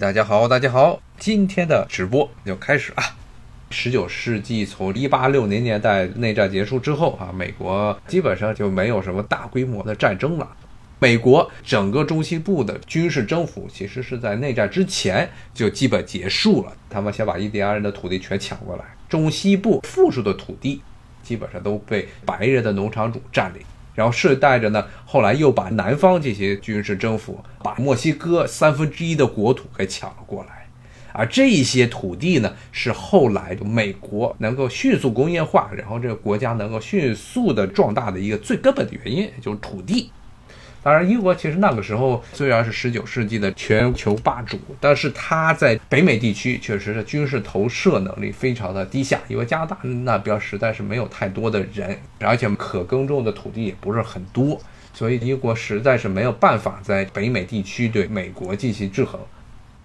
大家好，大家好，今天的直播就开始啊。十九世纪从一八六零年代内战结束之后啊，美国基本上就没有什么大规模的战争了。美国整个中西部的军事征服，其实是在内战之前就基本结束了。他们先把印第安人的土地全抢过来，中西部富庶的土地基本上都被白人的农场主占领。然后顺带着呢，后来又把南方这些军事征服，把墨西哥三分之一的国土给抢了过来，而这些土地呢，是后来美国能够迅速工业化，然后这个国家能够迅速的壮大的一个最根本的原因，就是土地。当然，英国其实那个时候虽然是十九世纪的全球霸主，但是它在北美地区确实是军事投射能力非常的低下，因为加拿大那边实在是没有太多的人，而且可耕种的土地也不是很多，所以英国实在是没有办法在北美地区对美国进行制衡。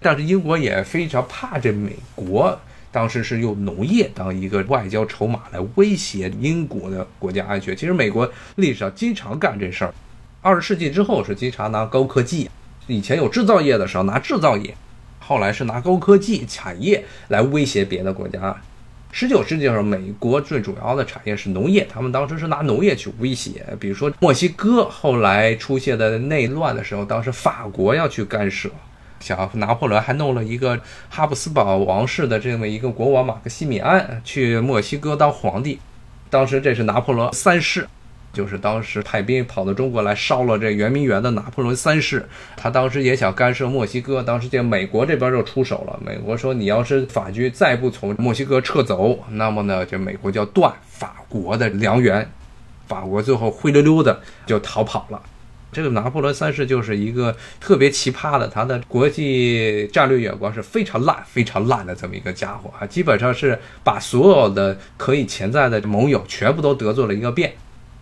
但是英国也非常怕这美国，当时是用农业当一个外交筹码来威胁英国的国家安全。其实美国历史上经常干这事儿。二十世纪之后是经常拿高科技，以前有制造业的时候拿制造业，后来是拿高科技产业来威胁别的国家。十九世纪的时候，美国最主要的产业是农业，他们当时是拿农业去威胁。比如说墨西哥后来出现的内乱的时候，当时法国要去干涉，像拿破仑还弄了一个哈布斯堡王室的这么一个国王马克西米安去墨西哥当皇帝，当时这是拿破仑三世。就是当时派兵跑到中国来烧了这圆明园的拿破仑三世，他当时也想干涉墨西哥，当时这美国这边就出手了。美国说，你要是法军再不从墨西哥撤走，那么呢，这美国就要断法国的粮源。法国最后灰溜溜的就逃跑了。这个拿破仑三世就是一个特别奇葩的，他的国际战略眼光是非常烂、非常烂的这么一个家伙啊，基本上是把所有的可以潜在的盟友全部都得罪了一个遍。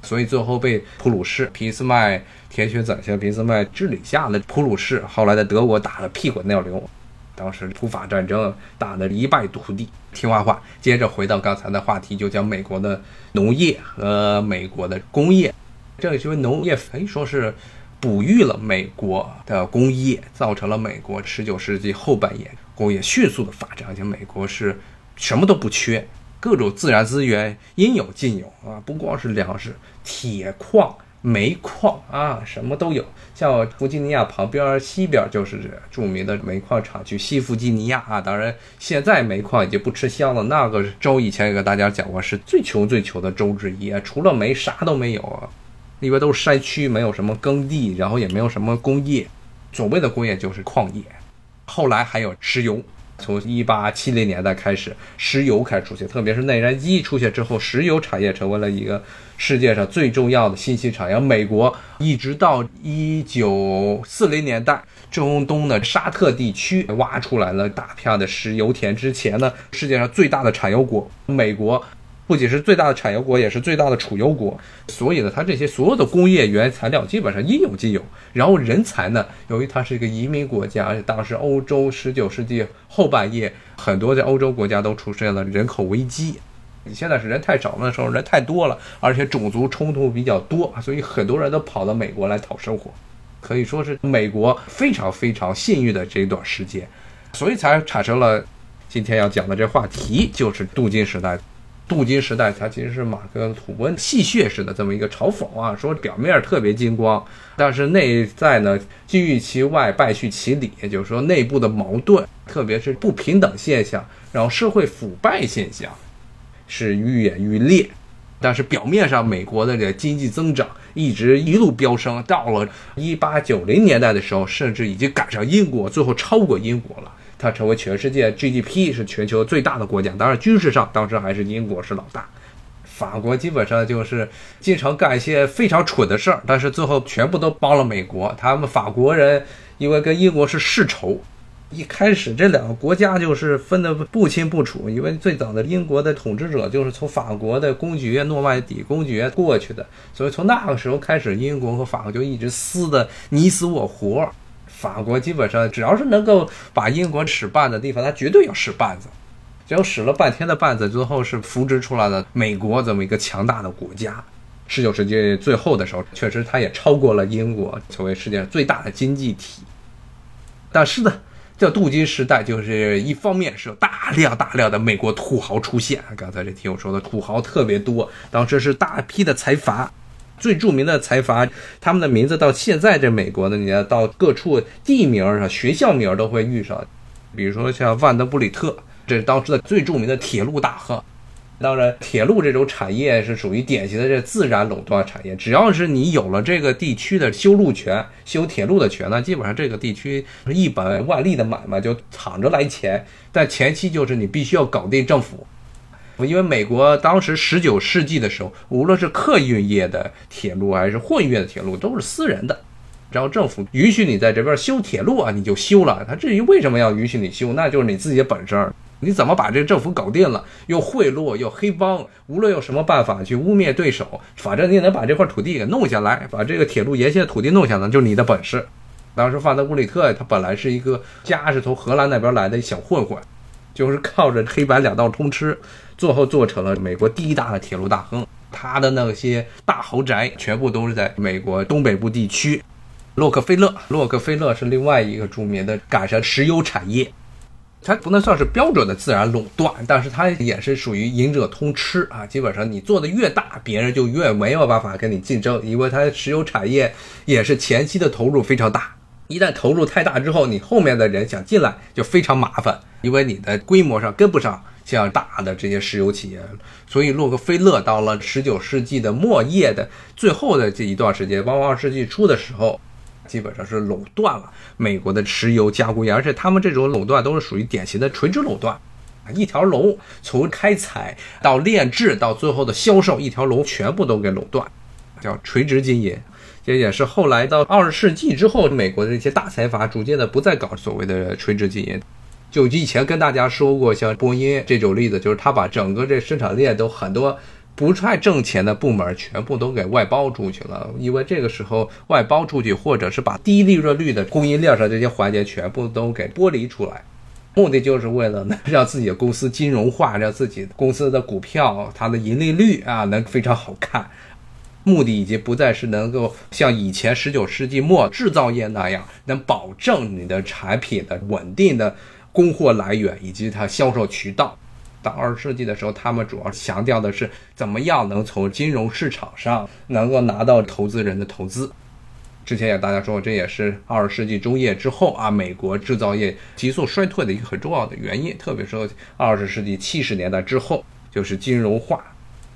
所以最后被普鲁士俾斯麦铁血宰相俾斯麦治理下的普鲁士，后来在德国打了屁滚尿流，当时普法战争打得一败涂地。听话话，接着回到刚才的话题，就讲美国的农业和美国的工业。这个因为农业可以说是哺育了美国的工业，造成了美国十九世纪后半叶工业迅速的发展，而且美国是什么都不缺。各种自然资源应有尽有啊，不光是粮食、铁矿、煤矿啊，什么都有。像弗吉尼亚旁边西边就是著名的煤矿厂区西弗吉尼亚啊。当然，现在煤矿已经不吃香了。那个州以前也跟大家讲过，是最穷最穷的州之一，除了煤啥都没有啊。里边都是山区，没有什么耕地，然后也没有什么工业。所谓的工业就是矿业，后来还有石油。从一八七零年代开始，石油开始出现，特别是内燃机出现之后，石油产业成为了一个世界上最重要的新兴产业。美国一直到一九四零年代，中东的沙特地区挖出来了大片的石油田之前呢，世界上最大的产油国美国。不仅是最大的产油国，也是最大的储油国，所以呢，它这些所有的工业原材料基本上应有尽有。然后人才呢，由于它是一个移民国家，而且当时欧洲十九世纪后半叶，很多在欧洲国家都出现了人口危机。你现在是人太少，那时候人太多了，而且种族冲突比较多，所以很多人都跑到美国来讨生活，可以说是美国非常非常幸运的这一段时间，所以才产生了今天要讲的这话题，就是镀金时代。镀金时代，它其实是马克吐温戏谑式的这么一个嘲讽啊，说表面特别金光，但是内在呢，金玉其外，败絮其里，也就是说内部的矛盾，特别是不平等现象，然后社会腐败现象是愈演愈烈。但是表面上，美国的这个经济增长一直一路飙升，到了一八九零年代的时候，甚至已经赶上英国，最后超过英国了。它成为全世界 GDP 是全球最大的国家，当然军事上当时还是英国是老大，法国基本上就是经常干一些非常蠢的事儿，但是最后全部都帮了美国。他们法国人因为跟英国是世仇，一开始这两个国家就是分得不清不楚，因为最早的英国的统治者就是从法国的公爵诺曼底公爵过去的，所以从那个时候开始，英国和法国就一直撕得你死我活。法国基本上只要是能够把英国使绊的地方，他绝对要使绊子。只要使了半天的绊子，最后是扶植出来了美国这么一个强大的国家。十九世纪最后的时候，确实它也超过了英国，成为世界上最大的经济体。但是呢，叫镀金时代，就是一方面是有大量大量的美国土豪出现，刚才这听友说的土豪特别多，当时是大批的财阀，最著名的财阀，他们的名字到现在这美国的，你要到各处地名上、学校名都会遇上，比如说像万德布里特，这是当时的最著名的铁路大亨。当然，铁路这种产业是属于典型的这自然垄断产业。只要是你有了这个地区的修路权、修铁路的权，那基本上这个地区一本万利的买卖就躺着来钱。但前期就是你必须要搞定政府，因为美国当时十九世纪的时候，无论是客运业的铁路还是货运业的铁路都是私人的，然后政府允许你在这边修铁路啊，你就修了。他至于为什么要允许你修，那就是你自己的本事。你怎么把这个政府搞定了？又贿赂，又黑帮，无论用什么办法去污蔑对手，反正你也能把这块土地给弄下来，把这个铁路沿线的土地弄下来，就是你的本事。当时范德布里特他本来是一个家是从荷兰那边来的小混混，就是靠着黑白两道通吃，最后做成了美国第一大的铁路大亨。他的那些大豪宅全部都是在美国东北部地区。洛克菲勒，洛克菲勒是另外一个著名的赶上石油产业。它不能算是标准的自然垄断，但是它也是属于赢者通吃啊。基本上你做的越大，别人就越没有办法跟你竞争，因为它石油产业也是前期的投入非常大。一旦投入太大之后，你后面的人想进来就非常麻烦，因为你的规模上跟不上像大的这些石油企业。所以洛克菲勒到了十九世纪的末叶的最后的这一段时间，包括二十世纪初的时候。基本上是垄断了美国的石油加工业，而且他们这种垄断都是属于典型的垂直垄断，一条龙从开采到炼制到最后的销售，一条龙全部都给垄断，叫垂直经营。这也是后来到二十世纪之后，美国的这些大财阀逐渐的不再搞所谓的垂直经营。就以前跟大家说过，像波音这种例子，就是他把整个这生产链都很多。不太挣钱的部门全部都给外包出去了，因为这个时候外包出去，或者是把低利润率的供应链上这些环节全部都给剥离出来，目的就是为了能让自己的公司金融化，让自己公司的股票它的盈利率啊能非常好看。目的已经不再是能够像以前十九世纪末制造业那样，能保证你的产品的稳定的供货来源以及它销售渠道。到二十世纪的时候，他们主要强调的是怎么样能从金融市场上能够拿到投资人的投资。之前也大家说过，这也是二十世纪中叶之后啊，美国制造业急速衰退的一个很重要的原因。特别是二十世纪七十年代之后，就是金融化，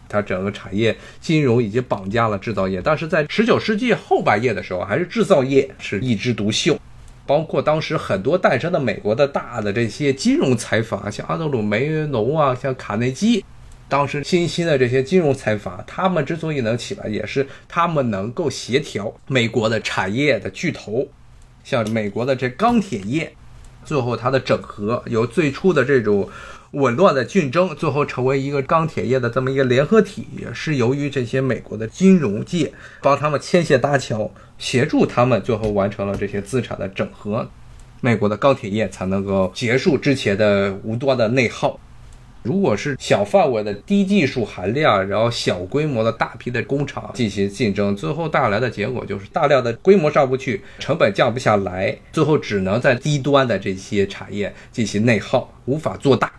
它整个产业金融已经绑架了制造业。但是在十九世纪后半叶的时候，还是制造业是一枝独秀。包括当时很多诞生的美国的大的这些金融财阀，像阿德鲁梅农啊，像卡内基，当时新兴的这些金融财阀，他们之所以能起来，也是他们能够协调美国的产业的巨头，像美国的这钢铁业，最后它的整合，由最初的这种。紊乱的竞争，最后成为一个钢铁业的这么一个联合体，是由于这些美国的金融界帮他们牵线搭桥，协助他们最后完成了这些资产的整合，美国的钢铁业才能够结束之前的无端的内耗。如果是小范围的低技术含量，然后小规模的大批的工厂进行竞争，最后带来的结果就是大量的规模上不去，成本降不下来，最后只能在低端的这些产业进行内耗，无法做大。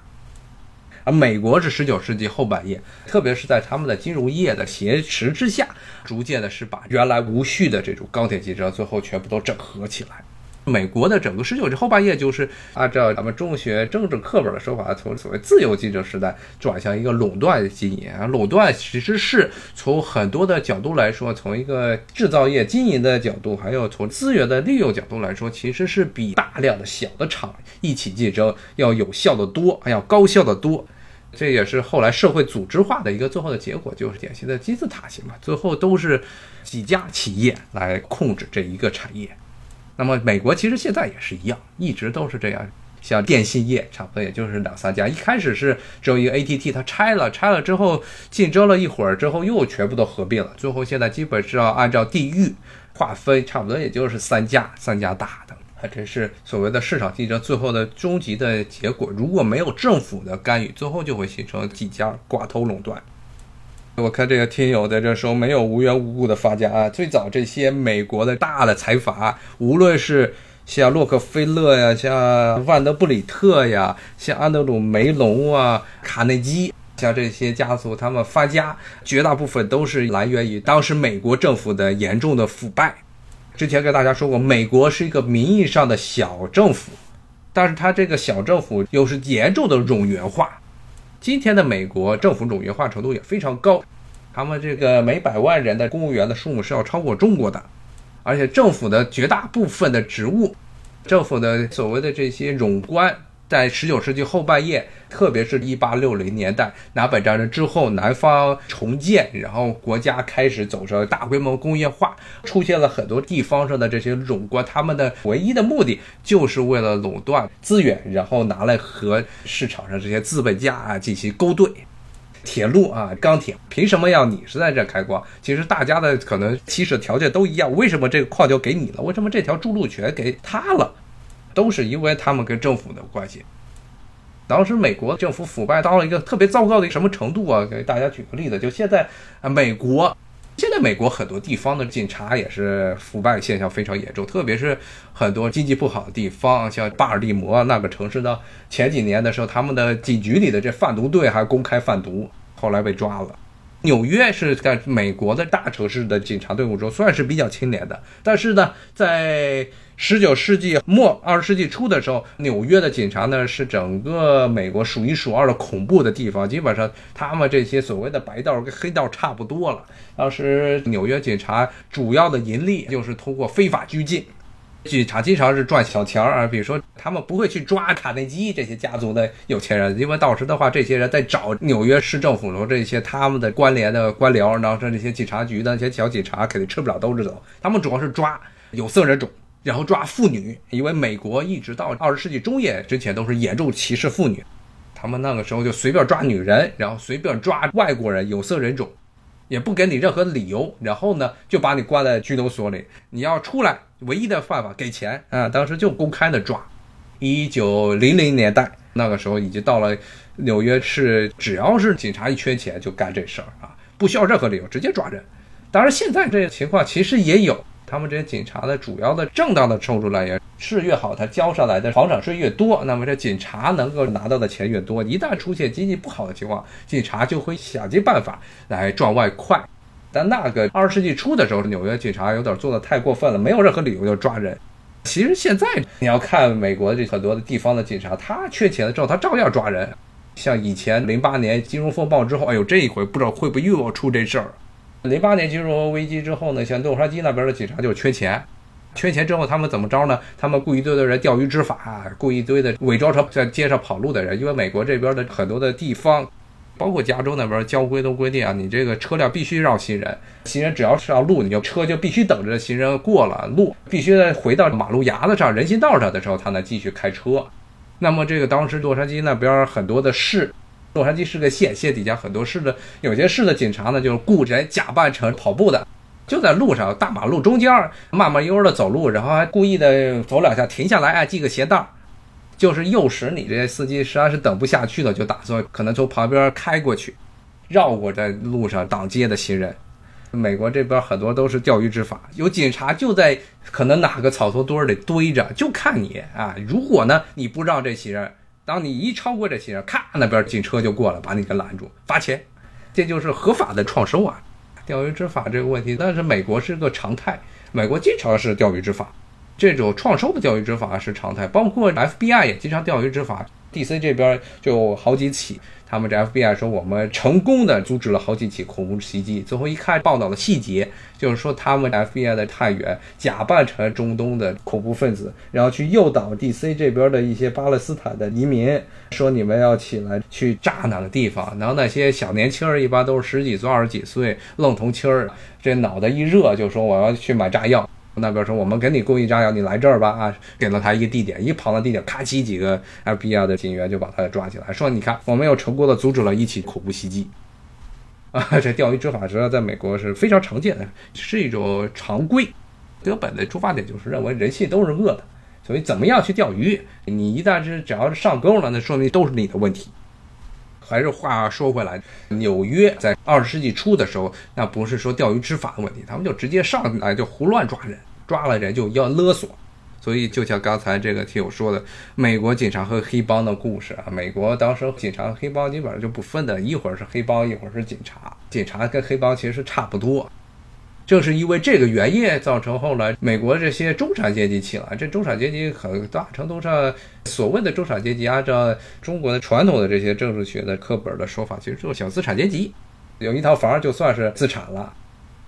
美国是十九世纪后半叶，特别是在他们的金融业的挟持之下，逐渐的是把原来无序的这种钢铁竞争，最后全部都整合起来。美国的整个十九世纪后半叶，就是按照咱们中学政治课本的说法，从所谓自由竞争时代转向一个垄断经营。啊，垄断其实是从很多的角度来说，从一个制造业经营的角度，还有从资源的利用角度来说，其实是比大量的小的厂一起竞争要有效的多，还要高效的多。这也是后来社会组织化的一个最后的结果，就是典型的金字塔型嘛，最后都是几家企业来控制这一个产业。那么美国其实现在也是一样，一直都是这样。像电信业，差不多也就是两三家，一开始是只有一个 ATT，它拆了，拆了之后竞争了一会儿之后又全部都合并了，最后现在基本上按照地域划分，差不多也就是三家，三家大的。啊，这是所谓的市场竞争最后的终极的结果。如果没有政府的干预，最后就会形成几家寡头垄断。我看这个听友在这说，没有无缘无故的发家啊。最早这些美国的大的财阀，无论是像洛克菲勒呀，像万德布里特呀，像安德鲁梅隆啊，卡内基，像这些家族，他们发家绝大部分都是来源于当时美国政府的严重的腐败。之前跟大家说过，美国是一个名义上的小政府，但是它这个小政府又是严重的冗员化。今天的美国政府冗员化程度也非常高，他们这个每百万人的公务员的数目是要超过中国的。而且政府的绝大部分的职务，政府的所谓的这些冗官，在十九世纪后半叶，特别是一八六零年代南北战争之后，南方重建，然后国家开始走上大规模工业化，出现了很多地方上的这些冗官，他们的唯一的目的就是为了垄断资源，然后拿来和市场上这些资本家啊进行勾兑。铁路啊，钢铁，凭什么要你是在这开矿？其实大家的可能起始条件都一样，为什么这个矿就给你了？为什么这条筑路权给他了？都是因为他们跟政府的关系。当时美国政府腐败到了一个特别糟糕的什么程度啊？给大家举个例子，就现在啊，美国现在美国很多地方的警察也是腐败现象非常严重，特别是很多经济不好的地方，像巴尔的摩那个城市呢，前几年的时候，他们的警局里的这贩毒队还公开贩毒。后来被抓了。纽约是在美国的大城市的警察队伍中算是比较清廉的，但是呢，在十九世纪末二十世纪初的时候，纽约的警察呢是整个美国数一数二的恐怖的地方。基本上，他们这些所谓的白道跟黑道差不多了。当时纽约警察主要的盈利就是通过非法拘禁。警察经常是赚小钱儿啊，比如说他们不会去抓卡内基这些家族的有钱人，因为到时的话，这些人在找纽约市政府中这些他们的关联的官僚，然后这些警察局的那些小警察肯定吃不了兜着走。他们主要是抓有色人种，然后抓妇女，因为美国一直到二十世纪中叶之前都是严重歧视妇女，他们那个时候就随便抓女人，然后随便抓外国人有色人种。也不给你任何理由，然后呢，就把你关在拘留所里。你要出来，唯一的办法给钱啊！当时就公开的抓。一九零零年代那个时候，已经到了纽约市，只要是警察一缺钱，就干这事儿啊，不需要任何理由，直接抓人。当然，现在这些情况其实也有。他们这些警察的主要的正当的收入来源是越好，他交上来的房产税越多，那么这警察能够拿到的钱越多。一旦出现经济不好的情况，警察就会想尽办法来赚外快。但那个二十世纪初的时候，纽约警察有点做的太过分了，没有任何理由就抓人。其实现在你要看美国这很多的地方的警察，他缺钱了之后他照样抓人。像以前零八年金融风暴之后，哎呦这一回不知道会不会又要出这事儿。零八年金融危机之后呢，像洛杉矶那边的警察就是缺钱，缺钱之后他们怎么着呢？他们雇一堆的人钓鱼执法，雇一堆的伪装成在街上跑路的人。因为美国这边的很多的地方，包括加州那边交规都规定啊，你这个车辆必须绕行人，行人只要是要路，你就车就必须等着行人过了路，必须得回到马路牙子上、人行道上的时候，他才继续开车。那么这个当时洛杉矶那边很多的市。洛杉矶是个县，县底下很多市的，有些市的警察呢，就是雇人假扮成跑步的，就在路上大马路中间慢慢悠悠的走路，然后还故意的走两下停下来，哎，系个鞋带，就是诱使你这些司机实在是等不下去了，就打算可能从旁边开过去，绕过在路上挡街的行人。美国这边很多都是钓鱼执法，有警察就在可能哪个草丛堆里堆着，就看你啊，如果呢你不让这行人。当你一超过这些人，咔，那边警车就过来把你给拦住，罚钱，这就是合法的创收啊。钓鱼执法这个问题，但是美国是个常态，美国经常是钓鱼执法，这种创收的钓鱼执法是常态，包括 FBI 也经常钓鱼执法，DC 这边就好几起。他们这 FBI 说，我们成功的阻止了好几起恐怖袭击。最后一看报道的细节，就是说他们 FBI 的探员假扮成中东的恐怖分子，然后去诱导 DC 这边的一些巴勒斯坦的移民，说你们要起来去炸哪个地方。然后那些小年轻儿一般都是十几岁、二十几岁愣头青儿，这脑袋一热就说我要去买炸药。那边说我们给你供应炸药，你来这儿吧啊！给了他一个地点，一跑到地点，咔叽几个 FBI 的警员就把他抓起来，说你看，我们又成功的阻止了一起恐怖袭击 啊！这钓鱼执法实际上在美国是非常常见的，是一种常规。德本的出发点就是认为人性都是恶的，所以怎么样去钓鱼，你一旦是只要是上钩了，那说明都是你的问题。还是话说回来，纽约在二十世纪初的时候，那不是说钓鱼执法的问题，他们就直接上来就胡乱抓人，抓了人就要勒索，所以就像刚才这个听友说的，美国警察和黑帮的故事啊，美国当时警察和黑帮基本上就不分的，一会儿是黑帮，一会儿是警察，警察跟黑帮其实差不多。正是因为这个原因，造成后来美国这些中产阶级起来。这中产阶级很大程度上，所谓的中产阶级，按照中国的传统的这些政治学的课本的说法，其实就是小资产阶级，有一套房就算是资产了。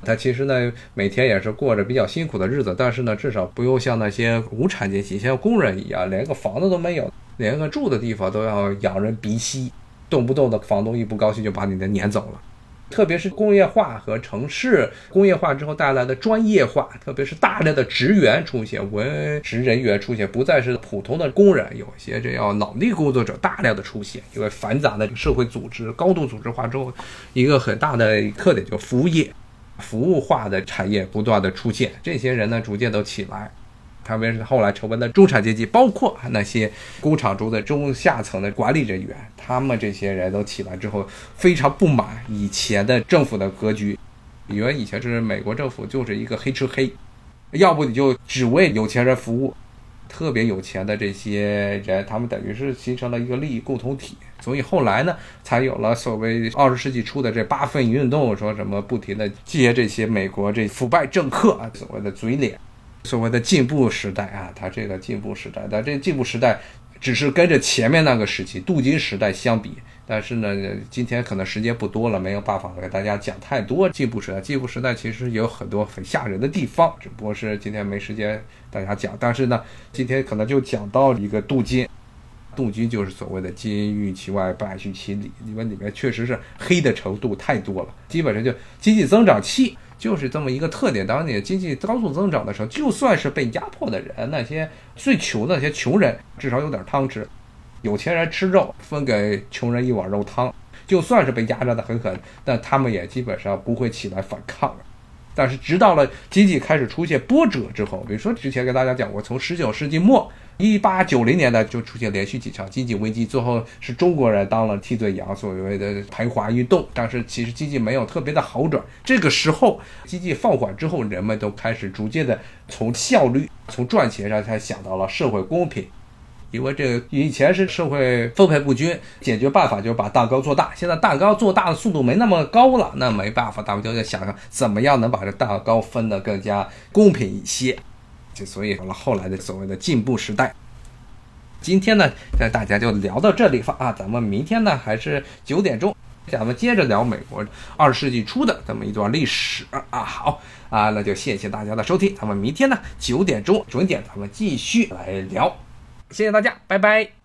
他其实呢，每天也是过着比较辛苦的日子，但是呢，至少不用像那些无产阶级、像工人一样，连个房子都没有，连个住的地方都要仰人鼻息，动不动的房东一不高兴就把你的撵走了。特别是工业化和城市工业化之后带来的专业化，特别是大量的职员出现，文职人员出现，不再是普通的工人，有些这要脑力工作者大量的出现，因为繁杂的社会组织高度组织化之后，一个很大的特点就服务业。服务化的产业不断的出现，这些人呢逐渐都起来，特别是后来成为了中产阶级，包括那些工厂中的中下层的管理人员，他们这些人都起来之后，非常不满以前的政府的格局，以为以前是美国政府就是一个黑吃黑，要不你就只为有钱人服务。特别有钱的这些人，他们等于是形成了一个利益共同体，所以后来呢，才有了所谓二十世纪初的这八份运动，说什么不停的接这些美国这腐败政客啊，所谓的嘴脸，所谓的进步时代啊，他这个进步时代，但这进步时代只是跟着前面那个时期镀金时代相比。但是呢，今天可能时间不多了，没有办法给大家讲太多进步时代。进步时代其实有很多很吓人的地方，只不过是今天没时间大家讲。但是呢，今天可能就讲到一个镀金，镀金就是所谓的金玉其外，败絮其里，因为里面确实是黑的程度太多了。基本上就经济增长期就是这么一个特点。当你经济高速增长的时候，就算是被压迫的人，那些最穷的那些穷人，至少有点汤吃。有钱人吃肉，分给穷人一碗肉汤，就算是被压榨的很狠，但他们也基本上不会起来反抗。但是，直到了经济开始出现波折之后，比如说之前跟大家讲过，从十九世纪末一八九零年代就出现连续几场经济危机，最后是中国人当了替罪羊，所谓的排华运动。但是其实经济没有特别的好转。这个时候经济放缓之后，人们都开始逐渐的从效率、从赚钱上才想到了社会公平。因为这个以前是社会分配不均，解决办法就是把蛋糕做大。现在蛋糕做大的速度没那么高了，那没办法，咱们就在想想怎么样能把这蛋糕分得更加公平一些。就所以有了后来的所谓的进步时代。今天呢，那大家就聊到这里吧啊，咱们明天呢还是九点钟，咱们接着聊美国二十世纪初的这么一段历史啊。好啊，那就谢谢大家的收听，咱们明天呢九点钟准点，咱们继续来聊。谢谢大家，拜拜。